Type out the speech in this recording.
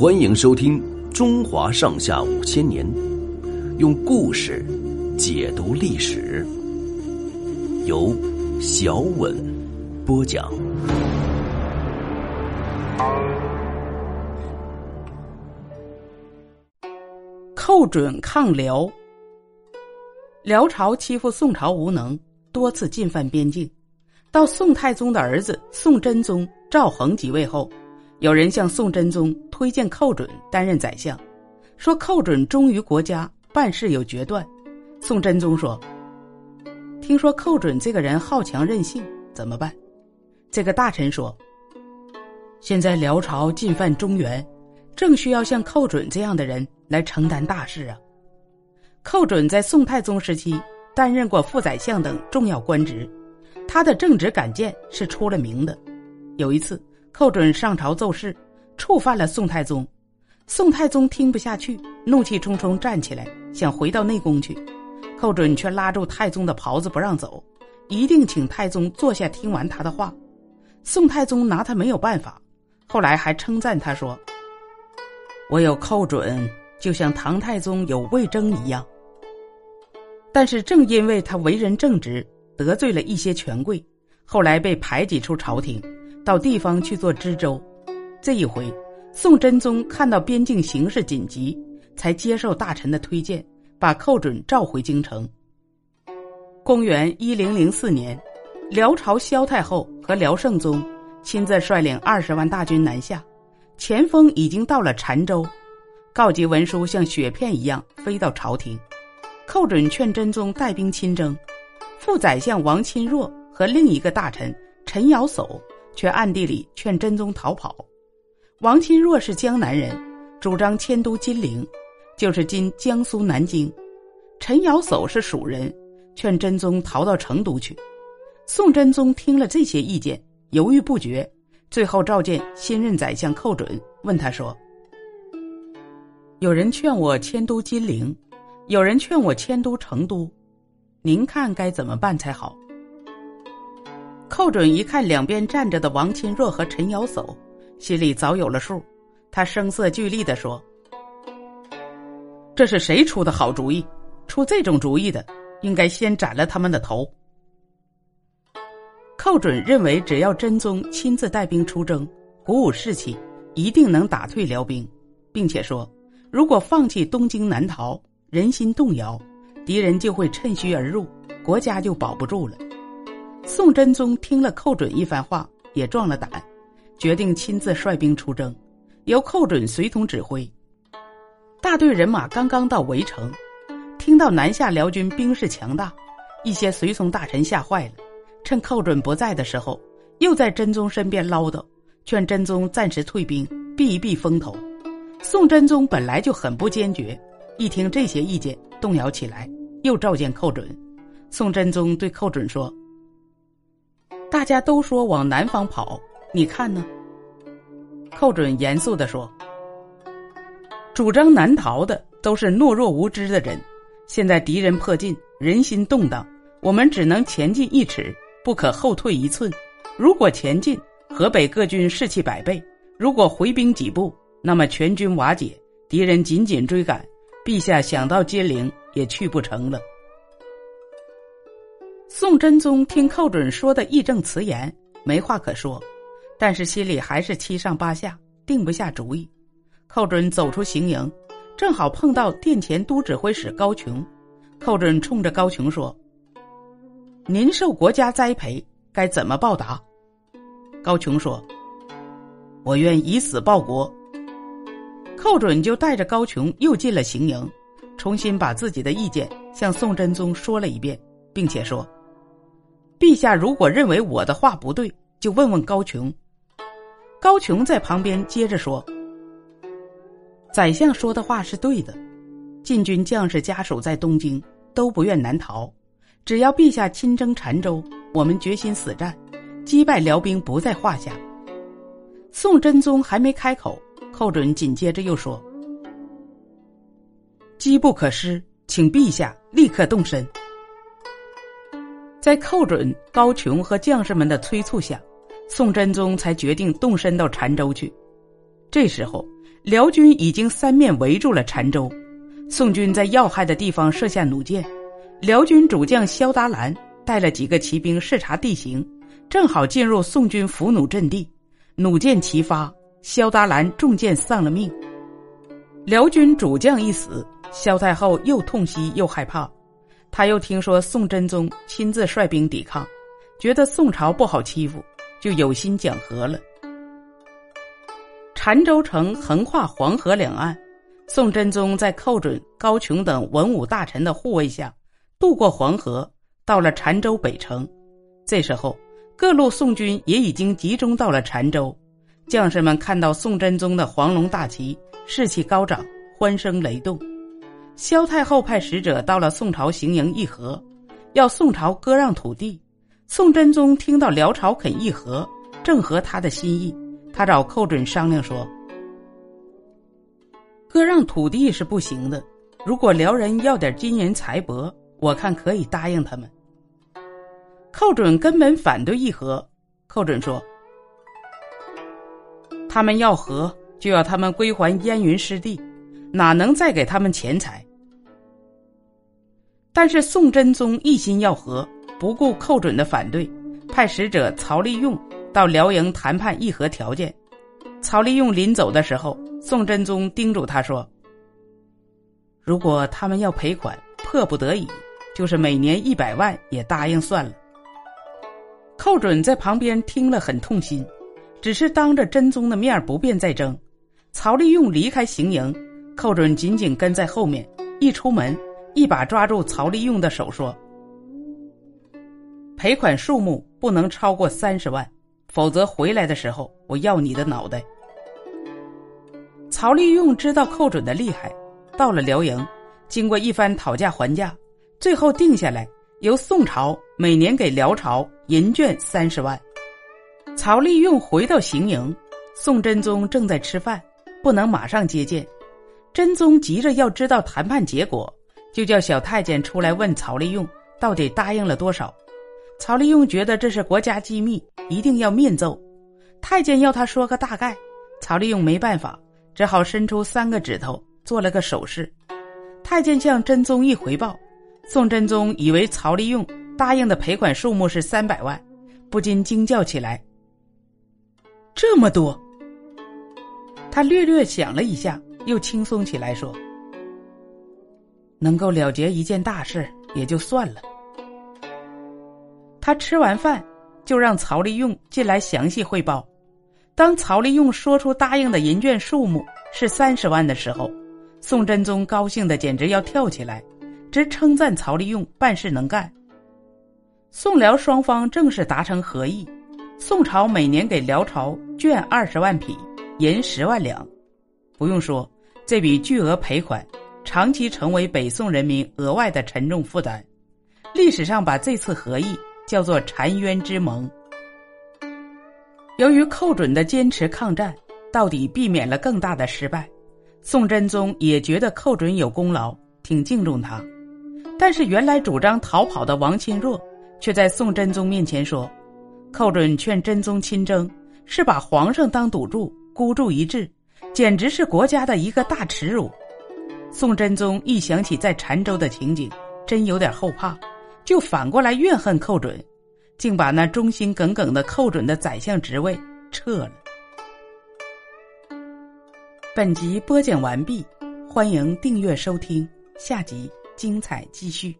欢迎收听《中华上下五千年》，用故事解读历史，由小稳播讲。寇准抗辽，辽朝欺负宋朝无能，多次进犯边境。到宋太宗的儿子宋真宗赵恒即位后，有人向宋真宗推荐寇准担任宰相，说寇准忠于国家，办事有决断。宋真宗说：“听说寇准这个人好强任性，怎么办？”这个大臣说：“现在辽朝进犯中原，正需要像寇准这样的人来承担大事啊。”寇准在宋太宗时期担任过副宰相等重要官职。他的正直敢谏是出了名的。有一次，寇准上朝奏事，触犯了宋太宗。宋太宗听不下去，怒气冲冲站起来，想回到内宫去。寇准却拉住太宗的袍子不让走，一定请太宗坐下听完他的话。宋太宗拿他没有办法，后来还称赞他说：“我有寇准，就像唐太宗有魏征一样。”但是正因为他为人正直。得罪了一些权贵，后来被排挤出朝廷，到地方去做知州。这一回，宋真宗看到边境形势紧急，才接受大臣的推荐，把寇准召回京城。公元一零零四年，辽朝萧太后和辽圣宗亲自率领二十万大军南下，前锋已经到了澶州，告急文书像雪片一样飞到朝廷。寇准劝真宗带兵亲征。副宰相王钦若和另一个大臣陈尧叟却暗地里劝真宗逃跑。王钦若是江南人，主张迁都金陵，就是今江苏南京；陈尧叟是蜀人，劝真宗逃到成都去。宋真宗听了这些意见，犹豫不决，最后召见新任宰相寇准，问他说：“有人劝我迁都金陵，有人劝我迁都成都。”您看该怎么办才好？寇准一看两边站着的王钦若和陈尧叟，心里早有了数。他声色俱厉的说：“这是谁出的好主意？出这种主意的，应该先斩了他们的头。”寇准认为，只要真宗亲自带兵出征，鼓舞士气，一定能打退辽兵，并且说，如果放弃东京南逃，人心动摇。敌人就会趁虚而入，国家就保不住了。宋真宗听了寇准一番话，也壮了胆，决定亲自率兵出征，由寇准随同指挥。大队人马刚刚到围城，听到南下辽军兵势强大，一些随从大臣吓坏了，趁寇准不在的时候，又在真宗身边唠叨，劝真宗暂时退兵，避一避风头。宋真宗本来就很不坚决。一听这些意见，动摇起来，又召见寇准。宋真宗对寇准说：“大家都说往南方跑，你看呢？”寇准严肃的说：“主张南逃的都是懦弱无知的人。现在敌人迫近，人心动荡，我们只能前进一尺，不可后退一寸。如果前进，河北各军士气百倍；如果回兵几步，那么全军瓦解，敌人紧紧追赶。”陛下想到金陵也去不成了。宋真宗听寇准说的义正辞严，没话可说，但是心里还是七上八下，定不下主意。寇准走出行营，正好碰到殿前都指挥使高琼。寇准冲着高琼说：“您受国家栽培，该怎么报答？”高琼说：“我愿以死报国。”寇准就带着高琼又进了行营，重新把自己的意见向宋真宗说了一遍，并且说：“陛下如果认为我的话不对，就问问高琼。”高琼在旁边接着说：“宰相说的话是对的，禁军将士家属在东京都不愿南逃，只要陛下亲征澶州，我们决心死战，击败辽兵不在话下。”宋真宗还没开口。寇准紧接着又说：“机不可失，请陛下立刻动身。”在寇准、高琼和将士们的催促下，宋真宗才决定动身到澶州去。这时候，辽军已经三面围住了澶州，宋军在要害的地方设下弩箭，辽军主将萧达兰带了几个骑兵视察地形，正好进入宋军伏弩阵地，弩箭齐发，萧达兰中箭丧了命。辽军主将一死，萧太后又痛惜又害怕，他又听说宋真宗亲自率兵抵抗，觉得宋朝不好欺负，就有心讲和了。澶州城横跨黄河两岸，宋真宗在寇准、高琼等文武大臣的护卫下，渡过黄河，到了澶州北城。这时候，各路宋军也已经集中到了澶州，将士们看到宋真宗的黄龙大旗，士气高涨，欢声雷动。萧太后派使者到了宋朝行营议和，要宋朝割让土地。宋真宗听到辽朝肯议和，正合他的心意。他找寇准商量说：“割让土地是不行的，如果辽人要点金银财帛，我看可以答应他们。”寇准根本反对议和。寇准说：“他们要和，就要他们归还燕云失地，哪能再给他们钱财？”但是宋真宗一心要和，不顾寇准的反对，派使者曹利用。到辽营谈判议和条件，曹利用临走的时候，宋真宗叮嘱他说：“如果他们要赔款，迫不得已，就是每年一百万也答应算了。”寇准在旁边听了很痛心，只是当着真宗的面不便再争。曹利用离开行营，寇准紧紧跟在后面，一出门，一把抓住曹利用的手说：“赔款数目不能超过三十万。”否则回来的时候，我要你的脑袋。曹利用知道寇准的厉害，到了辽营，经过一番讨价还价，最后定下来，由宋朝每年给辽朝银券三十万。曹利用回到行营，宋真宗正在吃饭，不能马上接见。真宗急着要知道谈判结果，就叫小太监出来问曹利用到底答应了多少。曹利用觉得这是国家机密，一定要面奏。太监要他说个大概，曹利用没办法，只好伸出三个指头做了个手势。太监向真宗一回报，宋真宗以为曹利用答应的赔款数目是三百万，不禁惊叫起来：“这么多！”他略略想了一下，又轻松起来说：“能够了结一件大事，也就算了。”他吃完饭，就让曹利用进来详细汇报。当曹利用说出答应的银券数目是三十万的时候，宋真宗高兴的简直要跳起来，直称赞曹利用办事能干。宋辽双方正式达成合议，宋朝每年给辽朝绢二十万匹，银十万两。不用说，这笔巨额赔款，长期成为北宋人民额外的沉重负担。历史上把这次合议。叫做澶渊之盟。由于寇准的坚持抗战，到底避免了更大的失败。宋真宗也觉得寇准有功劳，挺敬重他。但是原来主张逃跑的王钦若，却在宋真宗面前说：“寇准劝真宗亲征，是把皇上当赌注，孤注一掷，简直是国家的一个大耻辱。”宋真宗一想起在澶州的情景，真有点后怕。就反过来怨恨寇准，竟把那忠心耿耿的寇准的宰相职位撤了。本集播讲完毕，欢迎订阅收听，下集精彩继续。